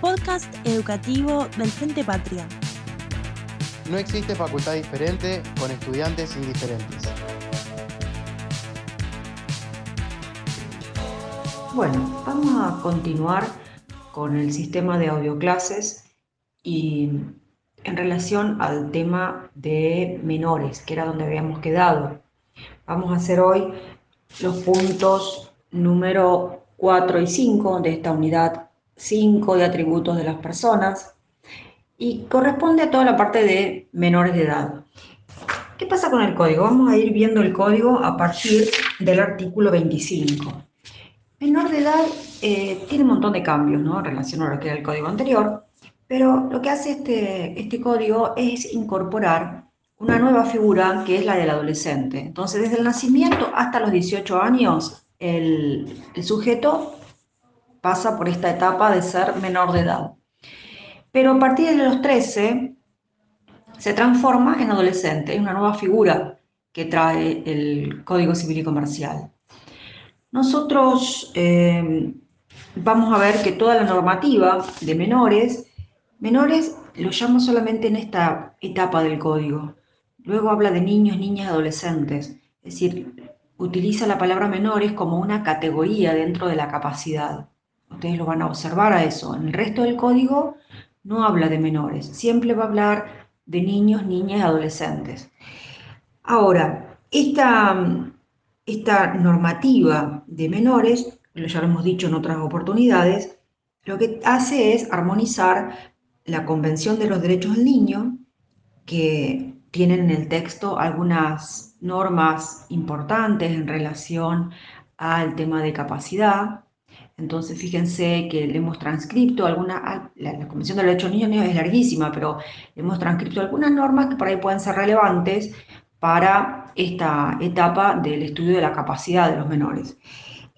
Podcast educativo del Frente Patria. No existe facultad diferente con estudiantes indiferentes. Bueno, vamos a continuar con el sistema de audioclases y en relación al tema de menores, que era donde habíamos quedado. Vamos a hacer hoy los puntos número 4 y 5 de esta unidad 5 de atributos de las personas y corresponde a toda la parte de menores de edad. ¿Qué pasa con el código? Vamos a ir viendo el código a partir del artículo 25. Menor de edad eh, tiene un montón de cambios ¿no? en relación a lo que era el código anterior, pero lo que hace este, este código es incorporar una nueva figura que es la del adolescente. Entonces, desde el nacimiento hasta los 18 años, el, sujeto pasa por esta etapa de ser menor de edad. Pero a partir de los 13 se transforma en adolescente, es una nueva figura que trae el Código Civil y Comercial. Nosotros eh, vamos a ver que toda la normativa de menores Menores lo llamo solamente en esta etapa del código. Luego habla de niños, niñas, adolescentes. Es decir, utiliza la palabra menores como una categoría dentro de la capacidad. Ustedes lo van a observar a eso. En el resto del código no habla de menores. Siempre va a hablar de niños, niñas adolescentes. Ahora, esta, esta normativa de menores, ya lo hemos dicho en otras oportunidades, lo que hace es armonizar la Convención de los Derechos del Niño, que tienen en el texto algunas normas importantes en relación al tema de capacidad. Entonces, fíjense que le hemos transcrito alguna, la, Convención de los Derechos del Niño es larguísima, pero le hemos transcrito algunas normas que por ahí pueden ser relevantes para esta etapa del estudio de la capacidad de los menores.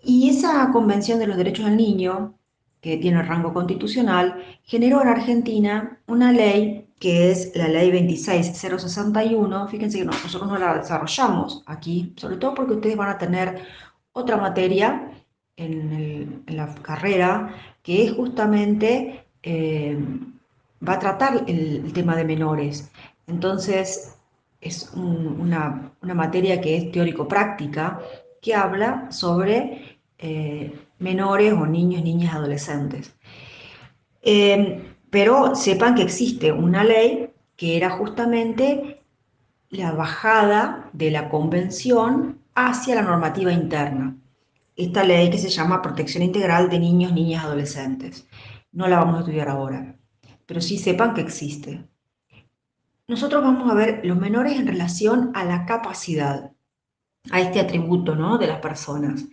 Y esa Convención de los Derechos del Niño que tiene rango constitucional, generó en Argentina una ley que es la ley 26061. Fíjense que nosotros no la desarrollamos aquí, sobre todo porque ustedes van a tener otra materia en, la carrera que es justamente, eh, va a tratar el, tema de menores. Entonces, es una, materia que es teórico-práctica que habla sobre eh, menores o niños, niñas, adolescentes. Em, pero sepan que existe una ley que era justamente la bajada de la convención hacia la normativa interna. Esta ley que se llama Protección Integral de Niños, Niñas, Adolescentes. No la vamos a estudiar ahora, pero sí sepan que existe. Nosotros vamos a ver los menores en relación a la capacidad a este atributo ¿no? de las personas.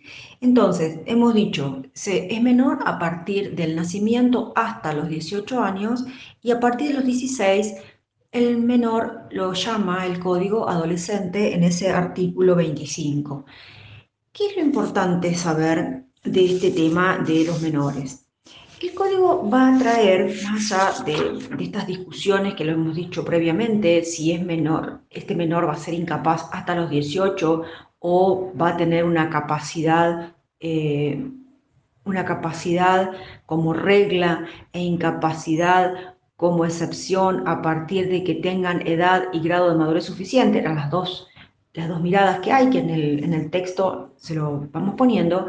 Entonces, hemos dicho, se, es menor a partir del nacimiento hasta los 18 años y a partir de los 16 el menor lo llama el código adolescente en ese artículo 25. ¿Qué es lo importante saber de este tema de los menores? El código va a traer, más allá de, estas discusiones que lo hemos dicho previamente, si es menor, este menor va a ser incapaz hasta los 18 o va a tener una capacidad, eh, una capacidad como regla e incapacidad como excepción a partir de que tengan edad y grado de madurez suficiente, eran las dos, las dos miradas que hay, que en el, en el texto se lo vamos poniendo,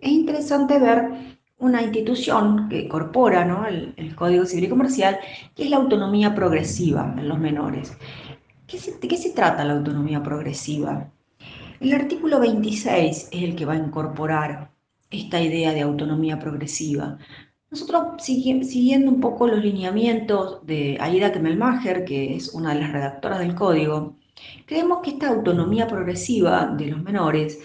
es interesante ver una institución que incorpora ¿no? el, Código Civil y Comercial, que es la autonomía progresiva en los menores. ¿Qué ¿De qué se trata la autonomía progresiva? El artículo 26 es el que va a incorporar esta idea de autonomía progresiva. Nosotros, siguiendo un poco los lineamientos de Aida Kemmelmacher, que es una de las redactoras del código, creemos que esta autonomía progresiva de los menores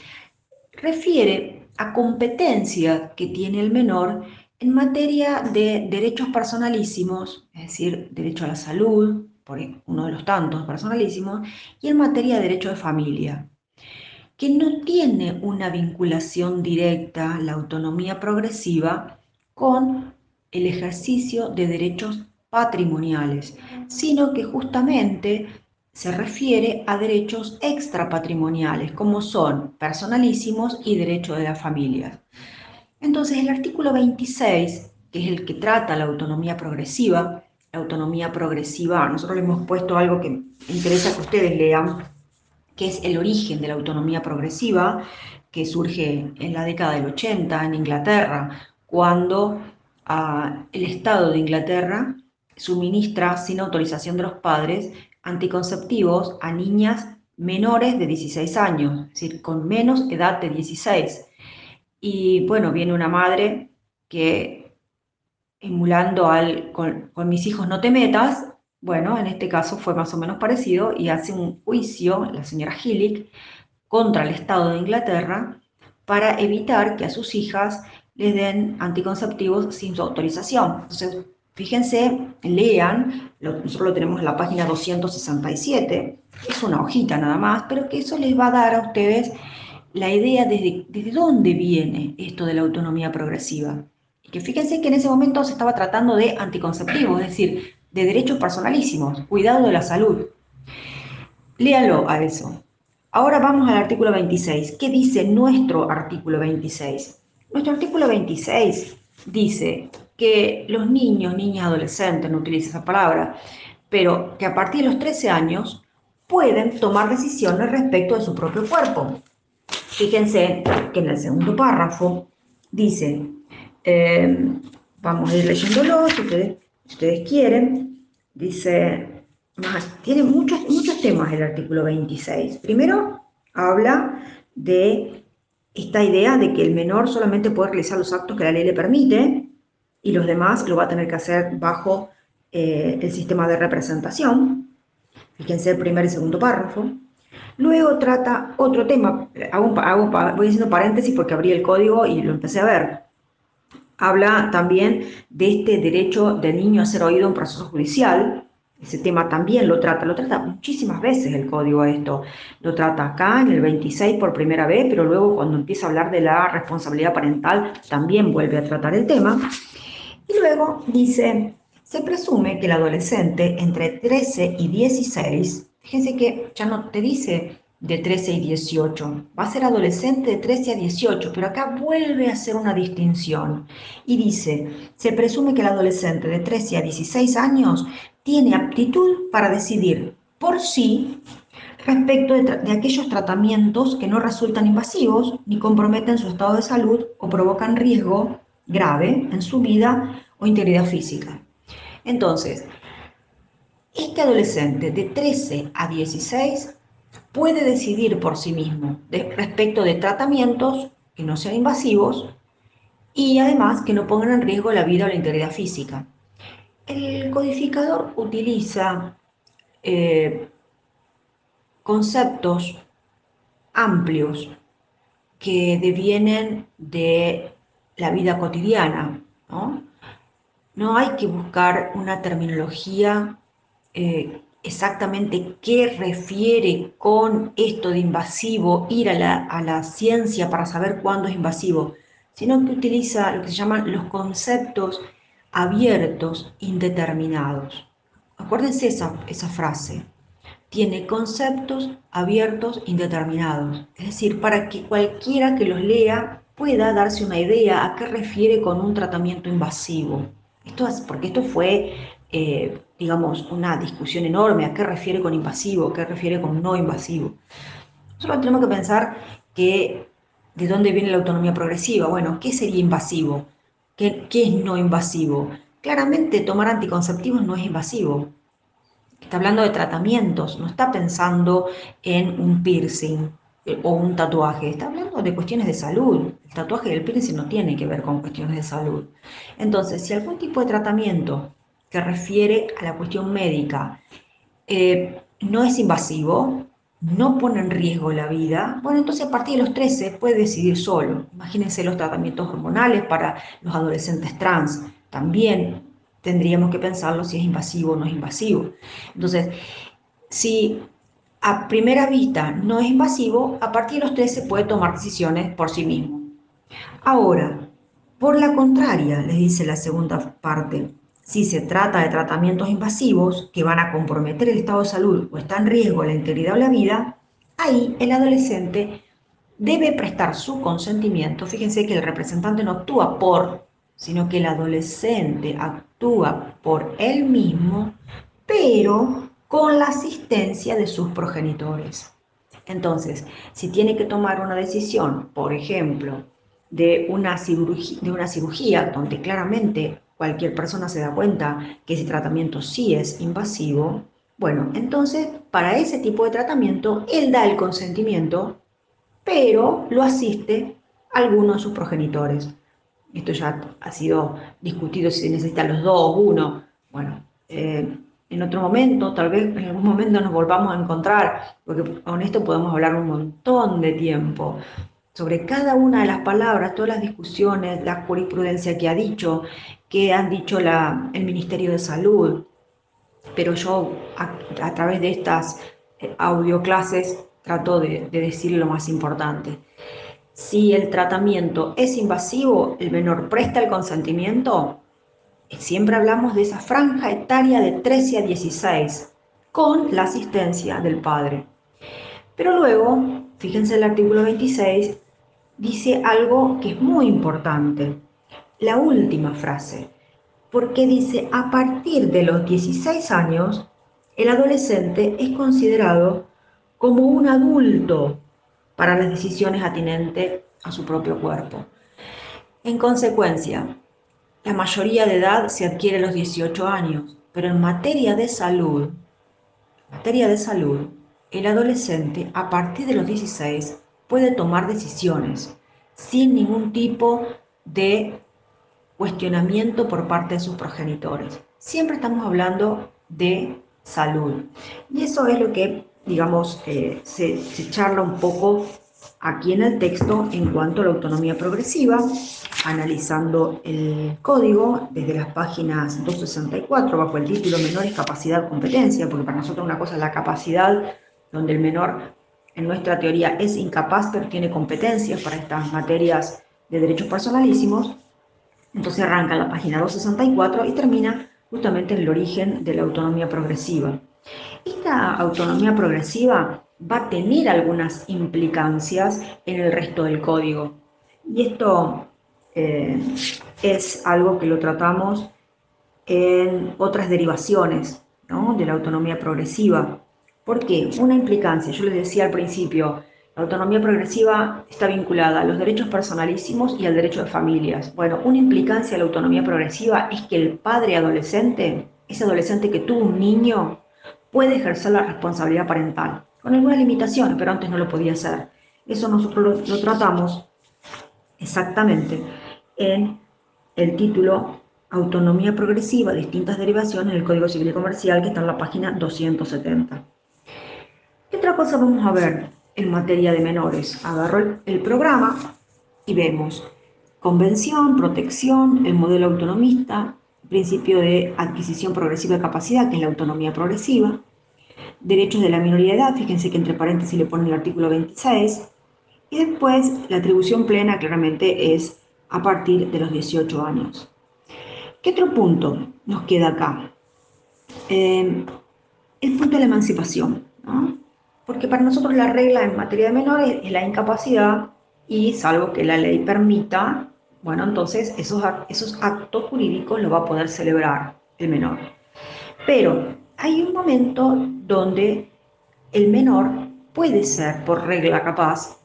refiere a competencia que tiene el menor en materia de derechos personalísimos, es decir, derecho a la salud, por uno de los tantos personalísimos, y en materia de derecho de familia que no tiene una vinculación directa, la autonomía progresiva, con el ejercicio de derechos patrimoniales, sino que justamente se refiere a derechos extrapatrimoniales, como son personalísimos y derechos de las familias. Entonces, el artículo 26, que es el que trata la autonomía progresiva, la autonomía progresiva, nosotros le hemos puesto algo que interesa que ustedes lean, que es el origen de la autonomía progresiva, que surge en la década del 80 en Inglaterra, cuando ah, el Estado de Inglaterra suministra sin autorización de los padres anticonceptivos a niñas menores de 16 años, es decir, con menos edad de 16. Y bueno, viene una madre que, emulando al con, mis hijos no te metas, bueno, en este caso fue más o menos parecido y hace un juicio, la señora Hillick, contra el Estado de Inglaterra para evitar que a sus hijas les den anticonceptivos sin su autorización. Entonces, Fíjense, lean, nosotros lo tenemos en la página 267, es una hojita nada más, pero que eso les va a dar a ustedes la idea de desde dónde viene esto de la autonomía progresiva. Y que fíjense que en ese momento se estaba tratando de anticonceptivos, es decir, de derechos personalísimos, cuidado de la salud. Léalo a eso. Ahora vamos al artículo 26. ¿Qué dice nuestro artículo 26? Nuestro artículo 26 dice que los niños, niñas, adolescentes, no utilizo esa palabra, pero que a partir de los 13 años pueden tomar decisiones respecto de su propio cuerpo. Fíjense que en el segundo párrafo dice, eh, vamos a ir leyéndolo si ustedes, ustedes quieren, dice, más, tiene muchos, muchos temas el artículo 26. Primero, habla de esta idea de que el menor solamente puede realizar los actos que la ley le permite, y los demás lo va a tener que hacer bajo eh, el sistema de representación. Fíjense el primer y segundo párrafo. Luego trata otro tema, voy haciendo paréntesis porque abrí el código y lo empecé a ver. Habla también de este derecho del niño a ser oído en proceso judicial. Ese tema también lo trata, lo trata muchísimas veces el código esto. Lo trata acá en el 26 por primera vez, pero luego cuando empieza a hablar de la responsabilidad parental también vuelve a tratar el tema. Y luego dice, se presume que el adolescente entre 13 y 16, fíjense que ya no te dice de 13 y 18, va a ser adolescente de 13 a 18, pero acá vuelve a hacer una distinción. Y dice, se presume que el adolescente de 13 a 16 años tiene aptitud para decidir por sí respecto de, de, aquellos tratamientos que no resultan invasivos ni comprometen su estado de salud o provocan riesgo grave en su vida o integridad física. Entonces, este adolescente de 13 a 16 puede decidir por sí mismo respecto de tratamientos que no sean invasivos y además que no pongan en riesgo la vida o la integridad física. El codificador utiliza eh, conceptos amplios que devienen de la vida cotidiana, ¿no? Hay que buscar una terminología eh, exactamente qué refiere con esto de invasivo, ir a la, a la ciencia para saber cuándo es invasivo, sino que utiliza lo que se llaman los conceptos abiertos indeterminados. Acuérdense esa, esa frase. Tiene conceptos abiertos indeterminados. Es decir, para que cualquiera que los lea pueda darse una idea a qué refiere con un tratamiento invasivo. Esto es, porque esto fue, eh, digamos, una discusión enorme, a qué refiere con invasivo, a qué refiere con no invasivo. Solo tenemos que pensar que de dónde viene la autonomía progresiva. Bueno, ¿qué sería invasivo? ¿Qué, qué es no invasivo? Claramente tomar anticonceptivos no es invasivo. Está hablando de tratamientos, no está pensando en un piercing, o un tatuaje, está hablando de cuestiones de salud. Tatuaje del piercing no tiene que ver con cuestiones de salud. Entonces, si algún tipo de tratamiento que refiere a la cuestión médica eh, no es invasivo, no pone en riesgo la vida, bueno, entonces a partir de los 13 puede decidir solo. Imagínense los tratamientos hormonales para los adolescentes trans. También tendríamos que pensarlo si es invasivo o no es invasivo. Entonces, si a primera vista no es invasivo, a partir de los 13 puede tomar decisiones por sí mismo. Ahora, por la contraria, les dice la segunda parte, Si se trata de tratamientos invasivos que van a comprometer el estado de salud o está en riesgo la integridad de la vida, ahí el adolescente debe prestar su consentimiento. Fíjense que el representante no actúa por, sino que el adolescente actúa por él mismo, pero con la asistencia de sus progenitores. Entonces, si tiene que tomar una decisión, por ejemplo, de una cirugía, de una cirugía donde claramente cualquier persona se da cuenta que ese tratamiento sí es invasivo, bueno, entonces para ese tipo de tratamiento él da el consentimiento, pero lo asiste alguno de sus progenitores. Esto ya ha sido discutido si se necesitan los dos, uno. Bueno, eh, en otro momento, tal vez en algún momento nos volvamos a encontrar, porque con esto podemos hablar un montón de tiempo sobre cada una de las palabras, todas las discusiones, la jurisprudencia que ha dicho, que han dicho el Ministerio de Salud. Pero yo a, través de estas eh, audioclases trato de, de decir lo más importante. Si el tratamiento es invasivo, el menor presta el consentimiento, siempre hablamos de esa franja etaria de 13 a 16, con la asistencia del padre. Pero luego, fíjense el artículo 26, dice algo que es muy importante, la última frase, porque dice, a partir de los 16 años, el adolescente es considerado como un adulto para las decisiones atinentes a su propio cuerpo. En consecuencia, la mayoría de edad se adquiere a los 18 años, pero en materia de salud, materia de salud, el adolescente a partir de los 16 puede tomar decisiones sin ningún tipo de cuestionamiento por parte de sus progenitores. Siempre estamos hablando de salud. Y eso es lo que, digamos, eh, se, se charla un poco aquí en el texto en cuanto a la autonomía progresiva, analizando el código desde las páginas 264 bajo el título Menores, Capacidad, Competencia, porque para nosotros una cosa es la capacidad, donde el menor en nuestra teoría es incapaz, pero tiene competencias para estas materias de derechos personalísimos. Entonces arranca en la página 264 y termina justamente en el origen de la autonomía progresiva. Esta autonomía progresiva va a tener algunas implicancias en el resto del código. Y esto eh, es algo que lo tratamos en otras derivaciones de la autonomía progresiva. ¿Por qué? Una implicancia, yo les decía al principio, la autonomía progresiva está vinculada a los derechos personalísimos y al derecho de familias. Bueno, una implicancia de la autonomía progresiva es que el padre adolescente, ese adolescente que tuvo un niño, puede ejercer la responsabilidad parental, con algunas limitaciones, pero antes no lo podía hacer. Eso nosotros lo, lo tratamos exactamente en el título Autonomía progresiva, distintas derivaciones en el Código Civil y Comercial, que está en la página 270. ¿Qué otra cosa vamos a ver en materia de menores? Agarro el, programa y vemos convención, protección, el modelo autonomista, principio de adquisición progresiva de capacidad, que es la autonomía progresiva, derechos de la minoría de edad, fíjense que entre paréntesis le ponen el artículo 26, y después la atribución plena claramente es a partir de los 18 años. ¿Qué otro punto nos queda acá? Eh, el punto de la emancipación. ¿no? Porque para nosotros la regla en materia de menores es la incapacidad y salvo que la ley permita, bueno, entonces esos, esos actos jurídicos los va a poder celebrar el menor. Pero hay un momento donde el menor puede ser por regla capaz,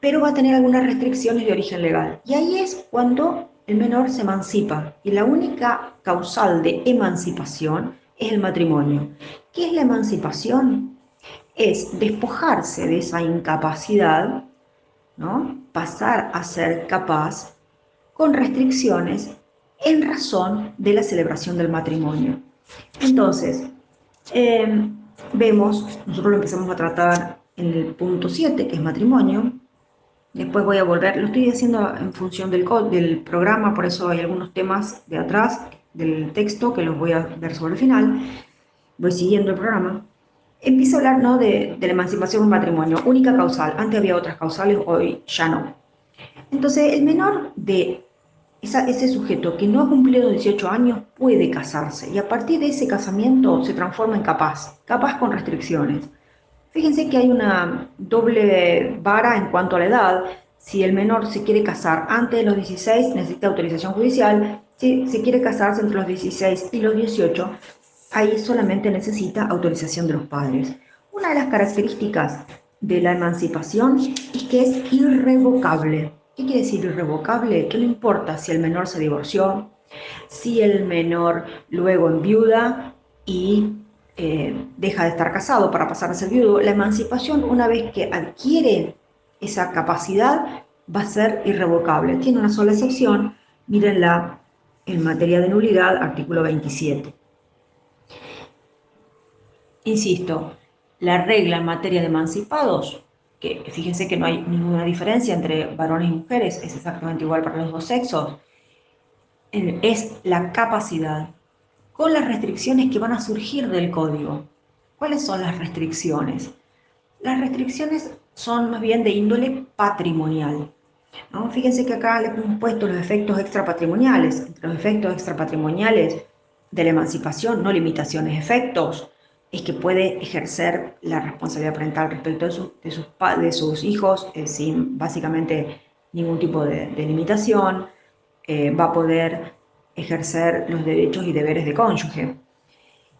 pero va a tener algunas restricciones de origen legal. Y ahí es cuando el menor se emancipa. Y la única causal de emancipación es el matrimonio. ¿Qué es la emancipación? Es despojarse de esa incapacidad, ¿no? pasar a ser capaz con restricciones en razón de la celebración del matrimonio. Entonces, em, vemos, nosotros lo empezamos a tratar en el punto 7, que es matrimonio. Después voy a volver, lo estoy haciendo en función del, del programa, por eso hay algunos temas de atrás del texto que los voy a ver sobre el final. Voy siguiendo el programa empieza a hablar ¿no? de, la emancipación en matrimonio, única causal. Antes había otras causales, hoy ya no. Entonces, el menor de ese sujeto que no ha cumplido los 18 años puede casarse y a partir de ese casamiento se transforma en capaz, capaz con restricciones. Fíjense que hay una doble vara en cuanto a la edad. Si el menor se quiere casar antes de los 16, necesita autorización judicial. Si se quiere casarse entre los 16 y los 18, ahí solamente necesita autorización de los padres. Una de las características de la emancipación es que es irrevocable. ¿Qué quiere decir irrevocable? Que no importa si el menor se divorció, si el menor luego enviuda y eh, deja de estar casado para pasar a ser viudo, la emancipación una vez que adquiere esa capacidad va a ser irrevocable. Tiene una sola excepción, mírenla en materia de nulidad, artículo 27. Insisto, la regla en materia de emancipados que fíjense que no hay ninguna diferencia entre varones y mujeres, es exactamente igual para los dos sexos, es la capacidad, con las restricciones que van a surgir del código. ¿Cuáles son las restricciones? Las restricciones son más bien de índole patrimonial. ¿no? Fíjense que acá le hemos puesto los efectos extrapatrimoniales. Entre los efectos extrapatrimoniales de la emancipación, no limitaciones, efectos, es que puede ejercer la responsabilidad parental respecto de, sus, de sus hijos eh, sin básicamente ningún tipo de, limitación, eh, va a poder ejercer los derechos y deberes de cónyuge.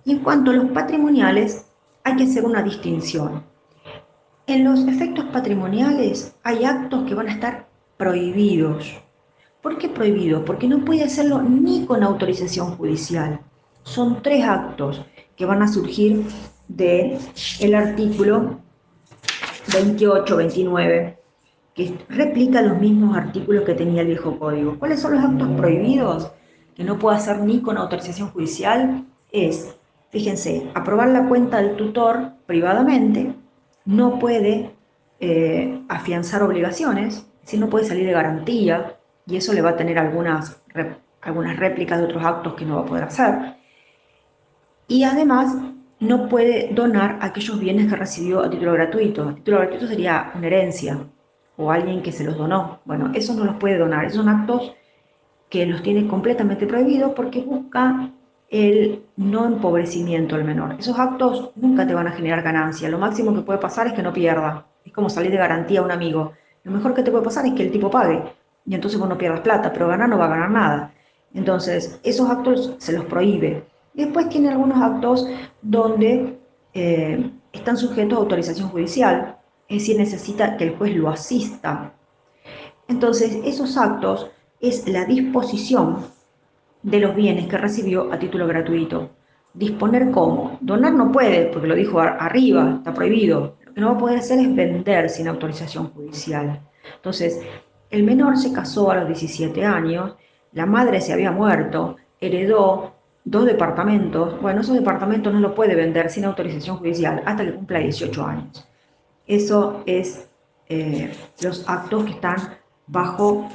Y en cuanto a los patrimoniales, hay que hacer una distinción. En los efectos patrimoniales hay actos que van a estar prohibidos. ¿Por qué prohibido? Porque no puede hacerlo ni con autorización judicial. Son tres actos que van a surgir del el artículo 28, 29, que replica los mismos artículos que tenía el viejo código. ¿Cuáles son los actos prohibidos que no puede hacer ni con autorización judicial? Es, fíjense, aprobar la cuenta del tutor privadamente, no puede eh, afianzar obligaciones, si no puede salir de garantía, y eso le va a tener algunas, algunas réplicas de otros actos que no va a poder hacer y además no puede donar aquellos bienes que recibió a título gratuito. A título gratuito sería una herencia o alguien que se los donó. Bueno, eso no los puede donar. Son actos que los tiene completamente prohibidos porque busca el no empobrecimiento del menor. Esos actos nunca te van a generar ganancia. Lo máximo que puede pasar es que no pierda. Es como salir de garantía a un amigo. Lo mejor que te puede pasar es que el tipo pague y entonces vos no pierdas plata, pero ganar no va a ganar nada. Entonces, esos actos se los prohíbe. Después tiene algunos actos donde eh, están sujetos a autorización judicial, es decir, necesita que el juez lo asista. Entonces, esos actos es la disposición de los bienes que recibió a título gratuito. Disponer cómo. Donar no puede, porque lo dijo arriba, está prohibido. Lo que no va a poder hacer es vender sin autorización judicial. Entonces, el menor se casó a los 17 años, la madre se había muerto, heredó dos departamentos, bueno, esos departamentos no lo puede vender sin autorización judicial hasta que cumpla 18 años. Eso es eh, los actos que están bajo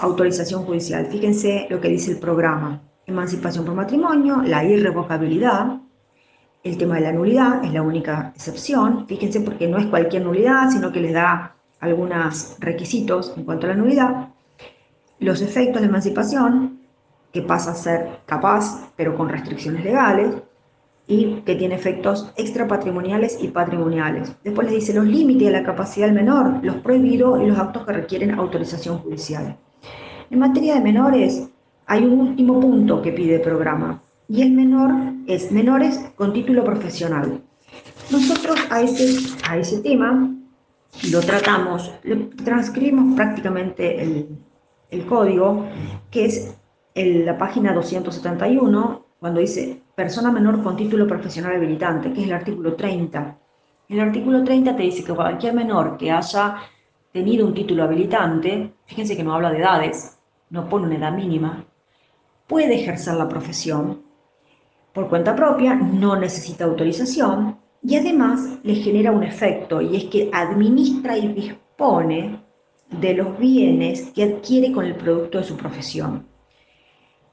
autorización judicial. Fíjense lo que dice el programa. Emancipación por matrimonio, la irrevocabilidad, el tema de la nulidad es la única excepción. Fíjense porque no es cualquier nulidad, sino que les da algunos requisitos en cuanto a la nulidad. Los efectos de emancipación, que pasa a ser capaz, pero con restricciones legales, y que tiene efectos extrapatrimoniales y patrimoniales. Después les dice los límites de la capacidad del menor, los prohibidos y los actos que requieren autorización judicial. En materia de menores, hay un último punto que pide el programa, y el menor es menores con título profesional. Nosotros a ese, a ese tema lo tratamos, transcribimos prácticamente el, el código, que es en la página 271, cuando dice persona menor con título profesional habilitante, que es el artículo 30. El artículo 30 te dice que cualquier menor que haya tenido un título habilitante, fíjense que no habla de edades, no pone una edad mínima, puede ejercer la profesión por cuenta propia, no necesita autorización y además le genera un efecto y es que administra y dispone de los bienes que adquiere con el producto de su profesión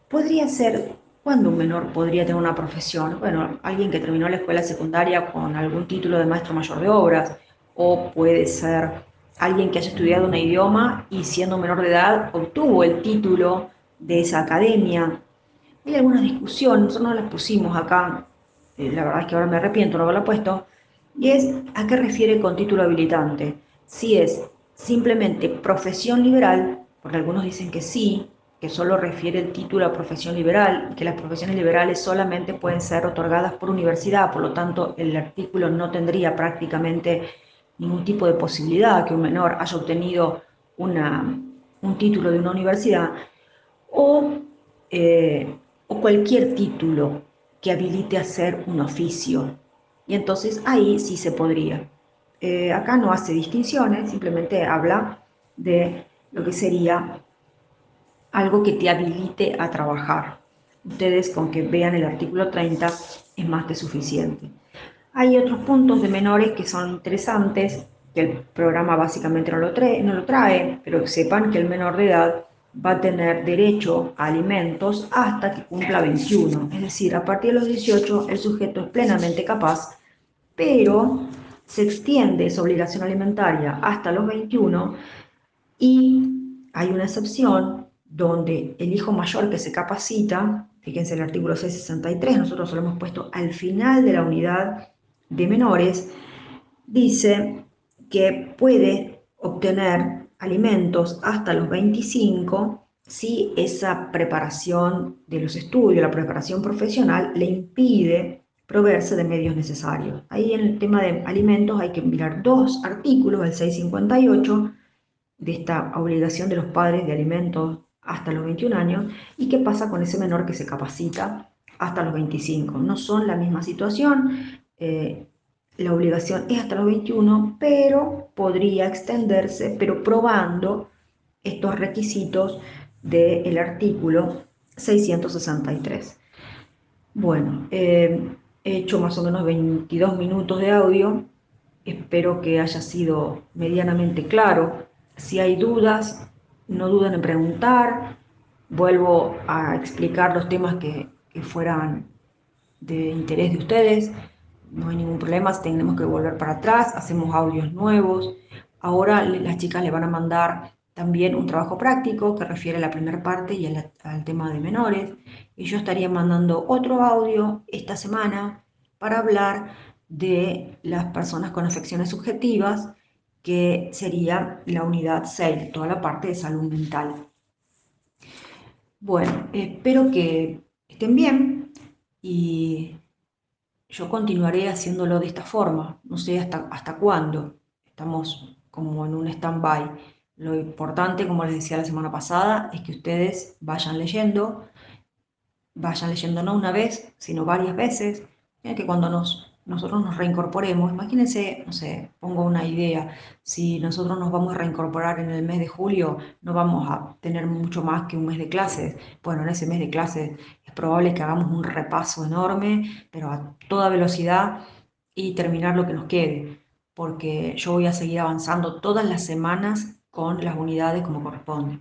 podría ser cuando un menor podría tener una profesión. Bueno, alguien que terminó la escuela secundaria con algún título de maestro mayor de obras, o puede ser alguien que haya estudiado un idioma y siendo menor de edad obtuvo el título de esa academia. Hay algunas discusiones, nosotros no las pusimos acá, eh, la verdad es que ahora me arrepiento no haberla puesto, y es a qué refiere con título habilitante. Si es simplemente profesión liberal, porque algunos dicen que sí, que solo refiere el título a profesión liberal, que las profesiones liberales solamente pueden ser otorgadas por universidad, por lo tanto el artículo no tendría prácticamente ningún tipo de posibilidad que un menor haya obtenido una, un título de una universidad, o, eh, o cualquier título que habilite a hacer un oficio. Y entonces ahí sí se podría. Eh, acá no hace distinciones, simplemente habla de lo que sería algo que te habilite a trabajar. Ustedes con que vean el artículo 30 es más que suficiente. Hay otros puntos de menores que son interesantes, que el programa básicamente no lo, trae, no lo trae, pero sepan que el menor de edad va a tener derecho a alimentos hasta que cumpla 21. Es decir, a partir de los 18 el sujeto es plenamente capaz, pero se extiende esa obligación alimentaria hasta los 21 y hay una excepción donde el hijo mayor que se capacita, fíjense el artículo 663, nosotros lo hemos puesto al final de la unidad de menores, dice que puede obtener alimentos hasta los 25 si esa preparación de los estudios, la preparación profesional, le impide proveerse de medios necesarios. Ahí en el tema de alimentos hay que mirar dos artículos, el 658, de esta obligación de los padres de alimentos hasta los 21 años, y qué pasa con ese menor que se capacita hasta los 25. No son la misma situación, eh, la obligación es hasta los 21, pero podría extenderse, pero probando estos requisitos del artículo 663. Bueno, eh, he hecho más o menos 22 minutos de audio, espero que haya sido medianamente claro. Si hay dudas, no duden en preguntar, vuelvo a explicar los temas que, que fueran de interés de ustedes no hay ningún problema, si tenemos que volver para atrás, hacemos audios nuevos. Ahora las chicas le van a mandar también un trabajo práctico que refiere a la primera parte y al, tema de menores. Y yo estaría mandando otro audio esta semana para hablar de las personas con afecciones subjetivas, que sería la unidad 6, toda la parte de salud mental. Bueno, espero que estén bien y yo continuaré haciéndolo de esta forma, no sé hasta, hasta cuándo. Estamos como en un stand-by. Lo importante, como les decía la semana pasada, es que ustedes vayan leyendo, vayan leyendo no una vez, sino varias veces, que cuando nos nosotros nos reincorporemos, imagínense, no sé, pongo una idea, si nosotros nos vamos a reincorporar en el mes de julio, no vamos a tener mucho más que un mes de clases. Bueno, en ese mes de clases es probable que hagamos un repaso enorme, pero a toda velocidad y terminar lo que nos quede, porque yo voy a seguir avanzando todas las semanas con las unidades como corresponde.